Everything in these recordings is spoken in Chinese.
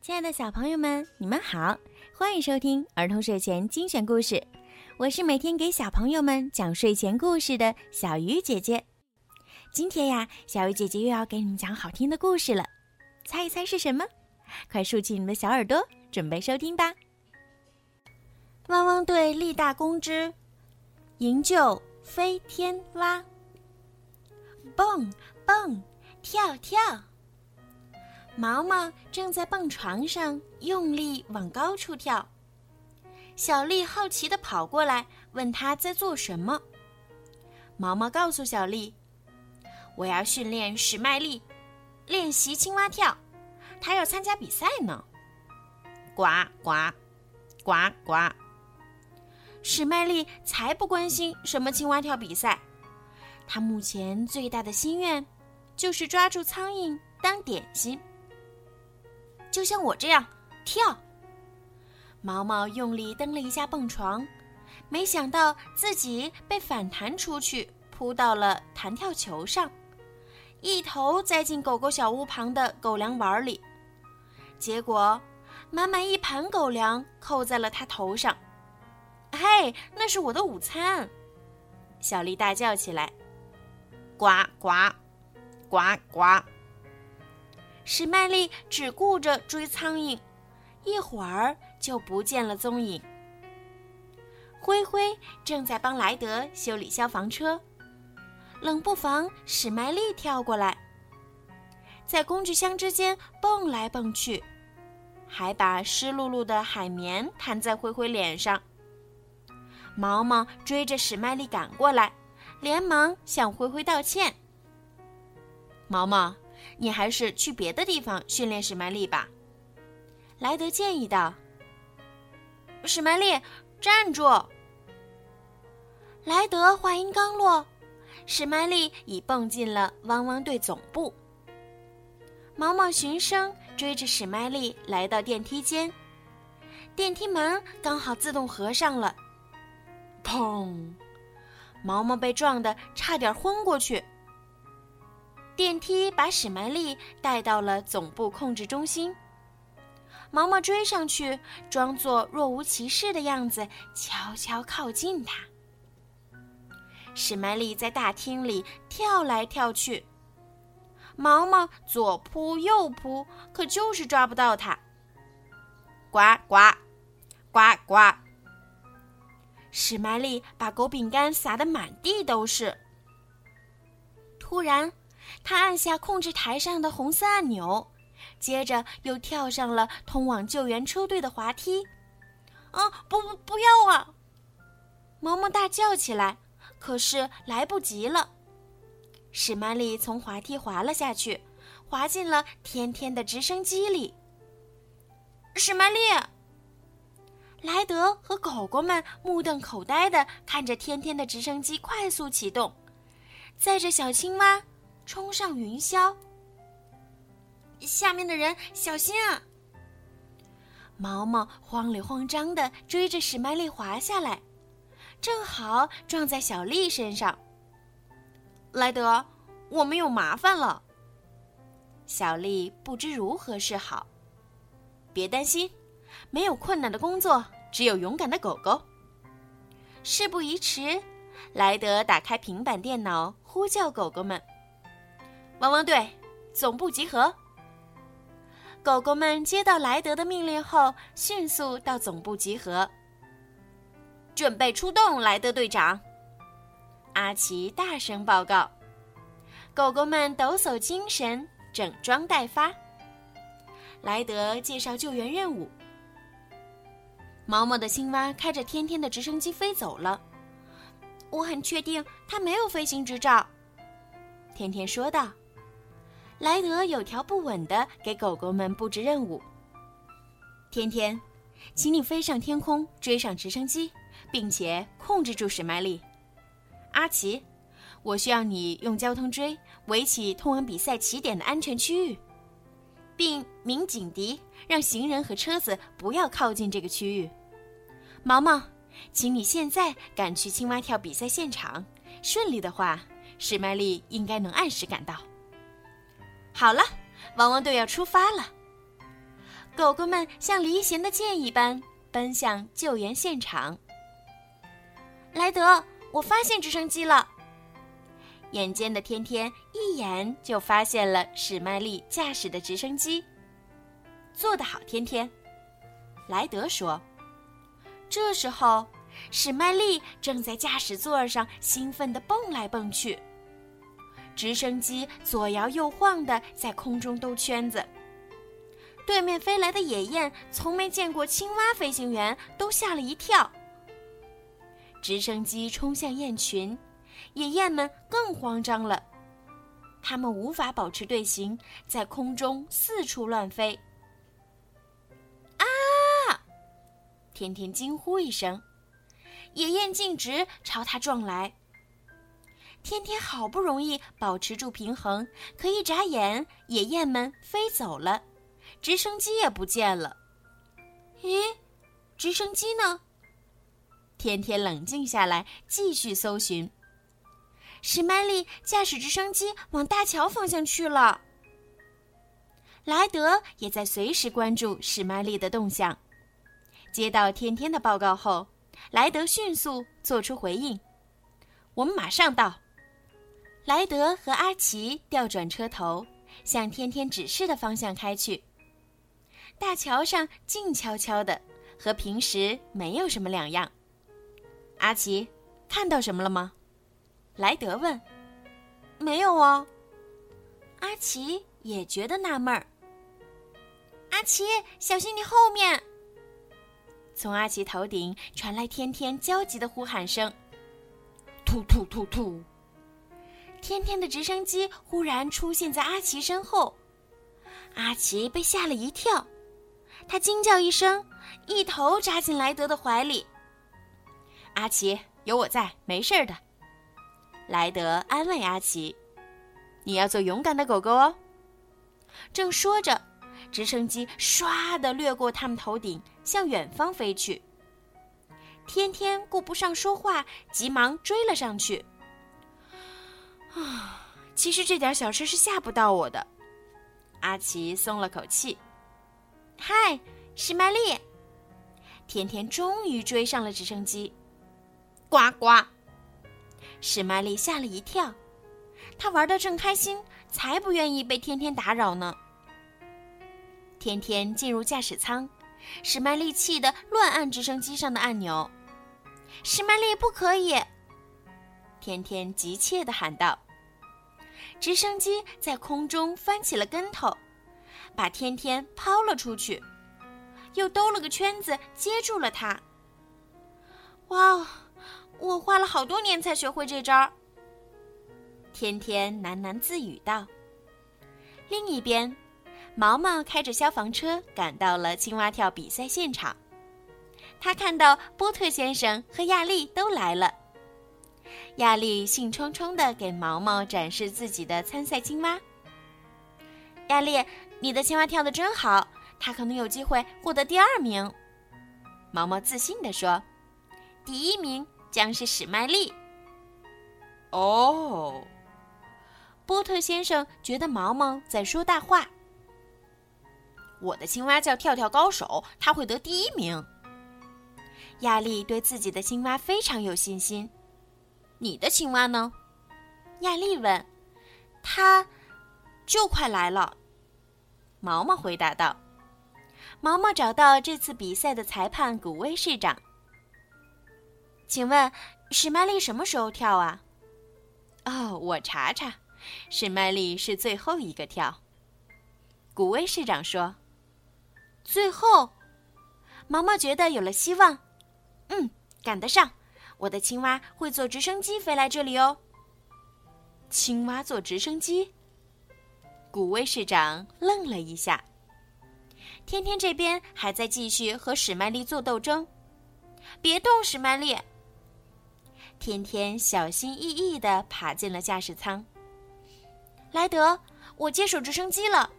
亲爱的小朋友们，你们好，欢迎收听儿童睡前精选故事。我是每天给小朋友们讲睡前故事的小鱼姐姐。今天呀，小鱼姐姐又要给你们讲好听的故事了，猜一猜是什么？快竖起你们的小耳朵，准备收听吧！汪汪队立大功之，营救飞天蛙。蹦蹦跳跳，毛毛正在蹦床上用力往高处跳。小丽好奇地跑过来，问他在做什么。毛毛告诉小丽：“我要训练史麦丽，练习青蛙跳，他要参加比赛呢。”呱呱，呱呱。史麦丽才不关心什么青蛙跳比赛，他目前最大的心愿就是抓住苍蝇当点心，就像我这样跳。毛毛用力蹬了一下蹦床，没想到自己被反弹出去，扑到了弹跳球上，一头栽进狗狗小屋旁的狗粮碗里，结果满满一盘狗粮扣在了他头上。嘿，那是我的午餐！小丽大叫起来：“呱呱，呱呱！”史麦丽只顾着追苍蝇，一会儿。就不见了踪影。灰灰正在帮莱德修理消防车，冷不防史麦丽跳过来，在工具箱之间蹦来蹦去，还把湿漉漉的海绵弹在灰灰脸上。毛毛追着史麦丽赶过来，连忙向灰灰道歉：“毛毛，你还是去别的地方训练史麦丽吧。”莱德建议道。史麦丽，站住！莱德话音刚落，史麦丽已蹦进了汪汪队总部。毛毛循声追着史麦丽来到电梯间，电梯门刚好自动合上了。砰！毛毛被撞得差点昏过去。电梯把史麦丽带到了总部控制中心。毛毛追上去，装作若无其事的样子，悄悄靠近他。史麦丽在大厅里跳来跳去，毛毛左扑右扑，可就是抓不到他。呱呱，呱呱！史麦丽把狗饼干撒得满地都是。突然，他按下控制台上的红色按钮。接着又跳上了通往救援车队的滑梯，啊！不不不要啊！毛毛大叫起来，可是来不及了。史曼丽从滑梯滑了下去，滑进了天天的直升机里。史曼丽、莱德和狗狗们目瞪口呆的看着天天的直升机快速启动，载着小青蛙冲上云霄。下面的人小心啊！毛毛慌里慌张地追着史麦丽滑下来，正好撞在小丽身上。莱德，我们有麻烦了。小丽不知如何是好。别担心，没有困难的工作，只有勇敢的狗狗。事不宜迟，莱德打开平板电脑，呼叫狗狗们：“汪汪队，总部集合。”狗狗们接到莱德的命令后，迅速到总部集合，准备出动。莱德队长，阿奇大声报告。狗狗们抖擞精神，整装待发。莱德介绍救援任务。毛毛的青蛙开着天天的直升机飞走了，我很确定他没有飞行执照。天天说道。莱德有条不紊地给狗狗们布置任务。天天，请你飞上天空，追上直升机，并且控制住史麦丽。阿奇，我需要你用交通锥围起通往比赛起点的安全区域，并鸣警笛，让行人和车子不要靠近这个区域。毛毛，请你现在赶去青蛙跳比赛现场。顺利的话，史麦丽应该能按时赶到。好了，汪汪队要出发了。狗狗们像离弦的箭一般奔向救援现场。莱德，我发现直升机了！眼尖的天天一眼就发现了史麦利驾驶的直升机。做得好，天天，莱德说。这时候，史麦利正在驾驶座上兴奋地蹦来蹦去。直升机左摇右晃地在空中兜圈子。对面飞来的野雁从没见过青蛙飞行员，都吓了一跳。直升机冲向雁群，野雁们更慌张了，它们无法保持队形，在空中四处乱飞。天天惊呼一声，野雁径直朝他撞来。天天好不容易保持住平衡，可一眨眼，野雁们飞走了，直升机也不见了。咦，直升机呢？天天冷静下来，继续搜寻。史麦利驾驶直升机往大桥方向去了。莱德也在随时关注史麦利的动向。接到天天的报告后，莱德迅速做出回应：“我们马上到。”莱德和阿奇调转车头，向天天指示的方向开去。大桥上静悄悄的，和平时没有什么两样。阿奇，看到什么了吗？莱德问。“没有啊。”阿奇也觉得纳闷儿。阿奇，小心你后面！从阿奇头顶传来天天焦急的呼喊声：“突突突突！”天天的直升机忽然出现在阿奇身后，阿奇被吓了一跳，他惊叫一声，一头扎进莱德的怀里。“阿奇，有我在，没事的。”莱德安慰阿奇，“你要做勇敢的狗狗哦。”正说着。直升机唰地掠过他们头顶，向远方飞去。天天顾不上说话，急忙追了上去。啊，其实这点小事是吓不到我的。阿奇松了口气。嗨，史麦利！天天终于追上了直升机。呱呱！史麦利吓了一跳，他玩的正开心，才不愿意被天天打扰呢。天天进入驾驶舱，史麦利气得乱按直升机上的按钮。史麦利不可以！天天急切地喊道。直升机在空中翻起了跟头，把天天抛了出去，又兜了个圈子接住了他。哇，我花了好多年才学会这招。天天喃喃自语道。另一边。毛毛开着消防车赶到了青蛙跳比赛现场，他看到波特先生和亚丽都来了。亚丽兴冲冲地给毛毛展示自己的参赛青蛙。亚丽，你的青蛙跳得真好，它可能有机会获得第二名。毛毛自信地说：“第一名将是史麦利。”哦，波特先生觉得毛毛在说大话。我的青蛙叫跳跳高手，他会得第一名。亚丽对自己的青蛙非常有信心。你的青蛙呢？亚丽问。他，就快来了。毛毛回答道。毛毛找到这次比赛的裁判古威市长。请问，史麦利什么时候跳啊？哦，我查查，史麦利是最后一个跳。古威市长说。最后，毛毛觉得有了希望。嗯，赶得上，我的青蛙会坐直升机飞来这里哦。青蛙坐直升机？古威市长愣了一下。天天这边还在继续和史麦利做斗争。别动，史麦利。天天小心翼翼地爬进了驾驶舱。莱德，我接手直升机了。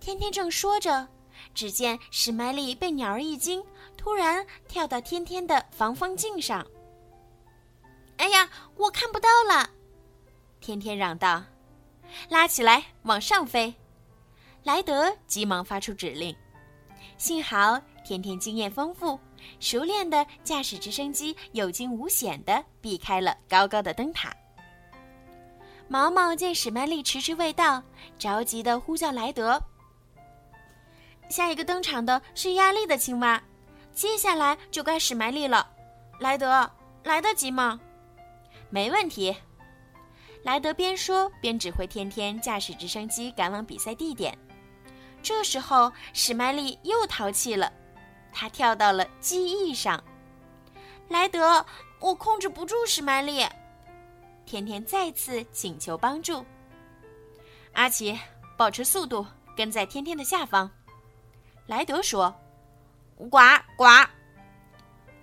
天天正说着。只见史麦利被鸟儿一惊，突然跳到天天的防风镜上。哎呀，我看不到了！天天嚷道：“拉起来，往上飞！”莱德急忙发出指令：“幸好天天经验丰富，熟练的驾驶直升机有惊无险的避开了高高的灯塔。毛毛见史麦利迟迟未到，着急的呼叫莱德。下一个登场的是亚丽的青蛙，接下来就该史麦利了。莱德，来得及吗？没问题。莱德边说边指挥天天驾驶直升机赶往比赛地点。这时候，史麦利又淘气了，他跳到了机翼上。莱德，我控制不住史麦利。天天再次请求帮助。阿奇，保持速度，跟在天天的下方。莱德说：“呱呱。”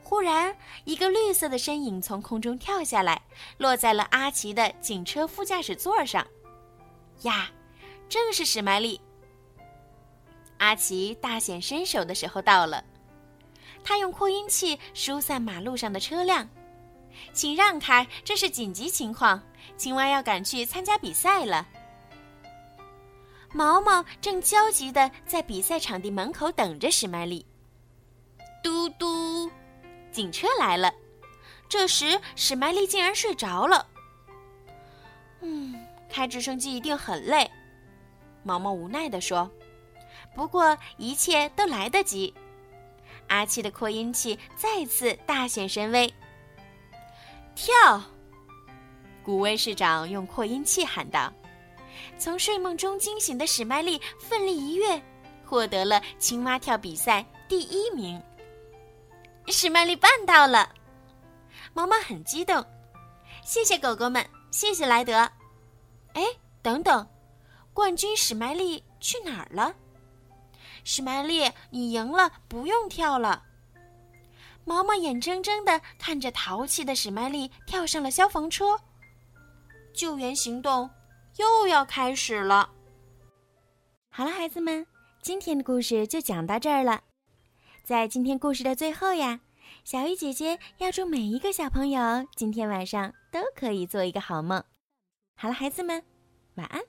忽然，一个绿色的身影从空中跳下来，落在了阿奇的警车副驾驶座上。呀，正是史麦利。阿奇大显身手的时候到了，他用扩音器疏散马路上的车辆，请让开，这是紧急情况，青蛙要赶去参加比赛了。毛毛正焦急的在比赛场地门口等着史麦利。嘟嘟，警车来了。这时史麦利竟然睡着了。嗯，开直升机一定很累，毛毛无奈的说。不过一切都来得及，阿奇的扩音器再次大显神威。跳！古威市长用扩音器喊道。从睡梦中惊醒的史麦利奋力一跃，获得了青蛙跳比赛第一名。史麦利办到了，毛毛很激动。谢谢狗狗们，谢谢莱德。哎，等等，冠军史麦利去哪儿了？史麦利，你赢了，不用跳了。毛毛眼睁睁的看着淘气的史麦利跳上了消防车。救援行动又要开始了。好了，孩子们，今天的故事就讲到这儿了。在今天故事的最后呀，小鱼姐姐要祝每一个小朋友今天晚上都可以做一个好梦。好了，孩子们，晚安。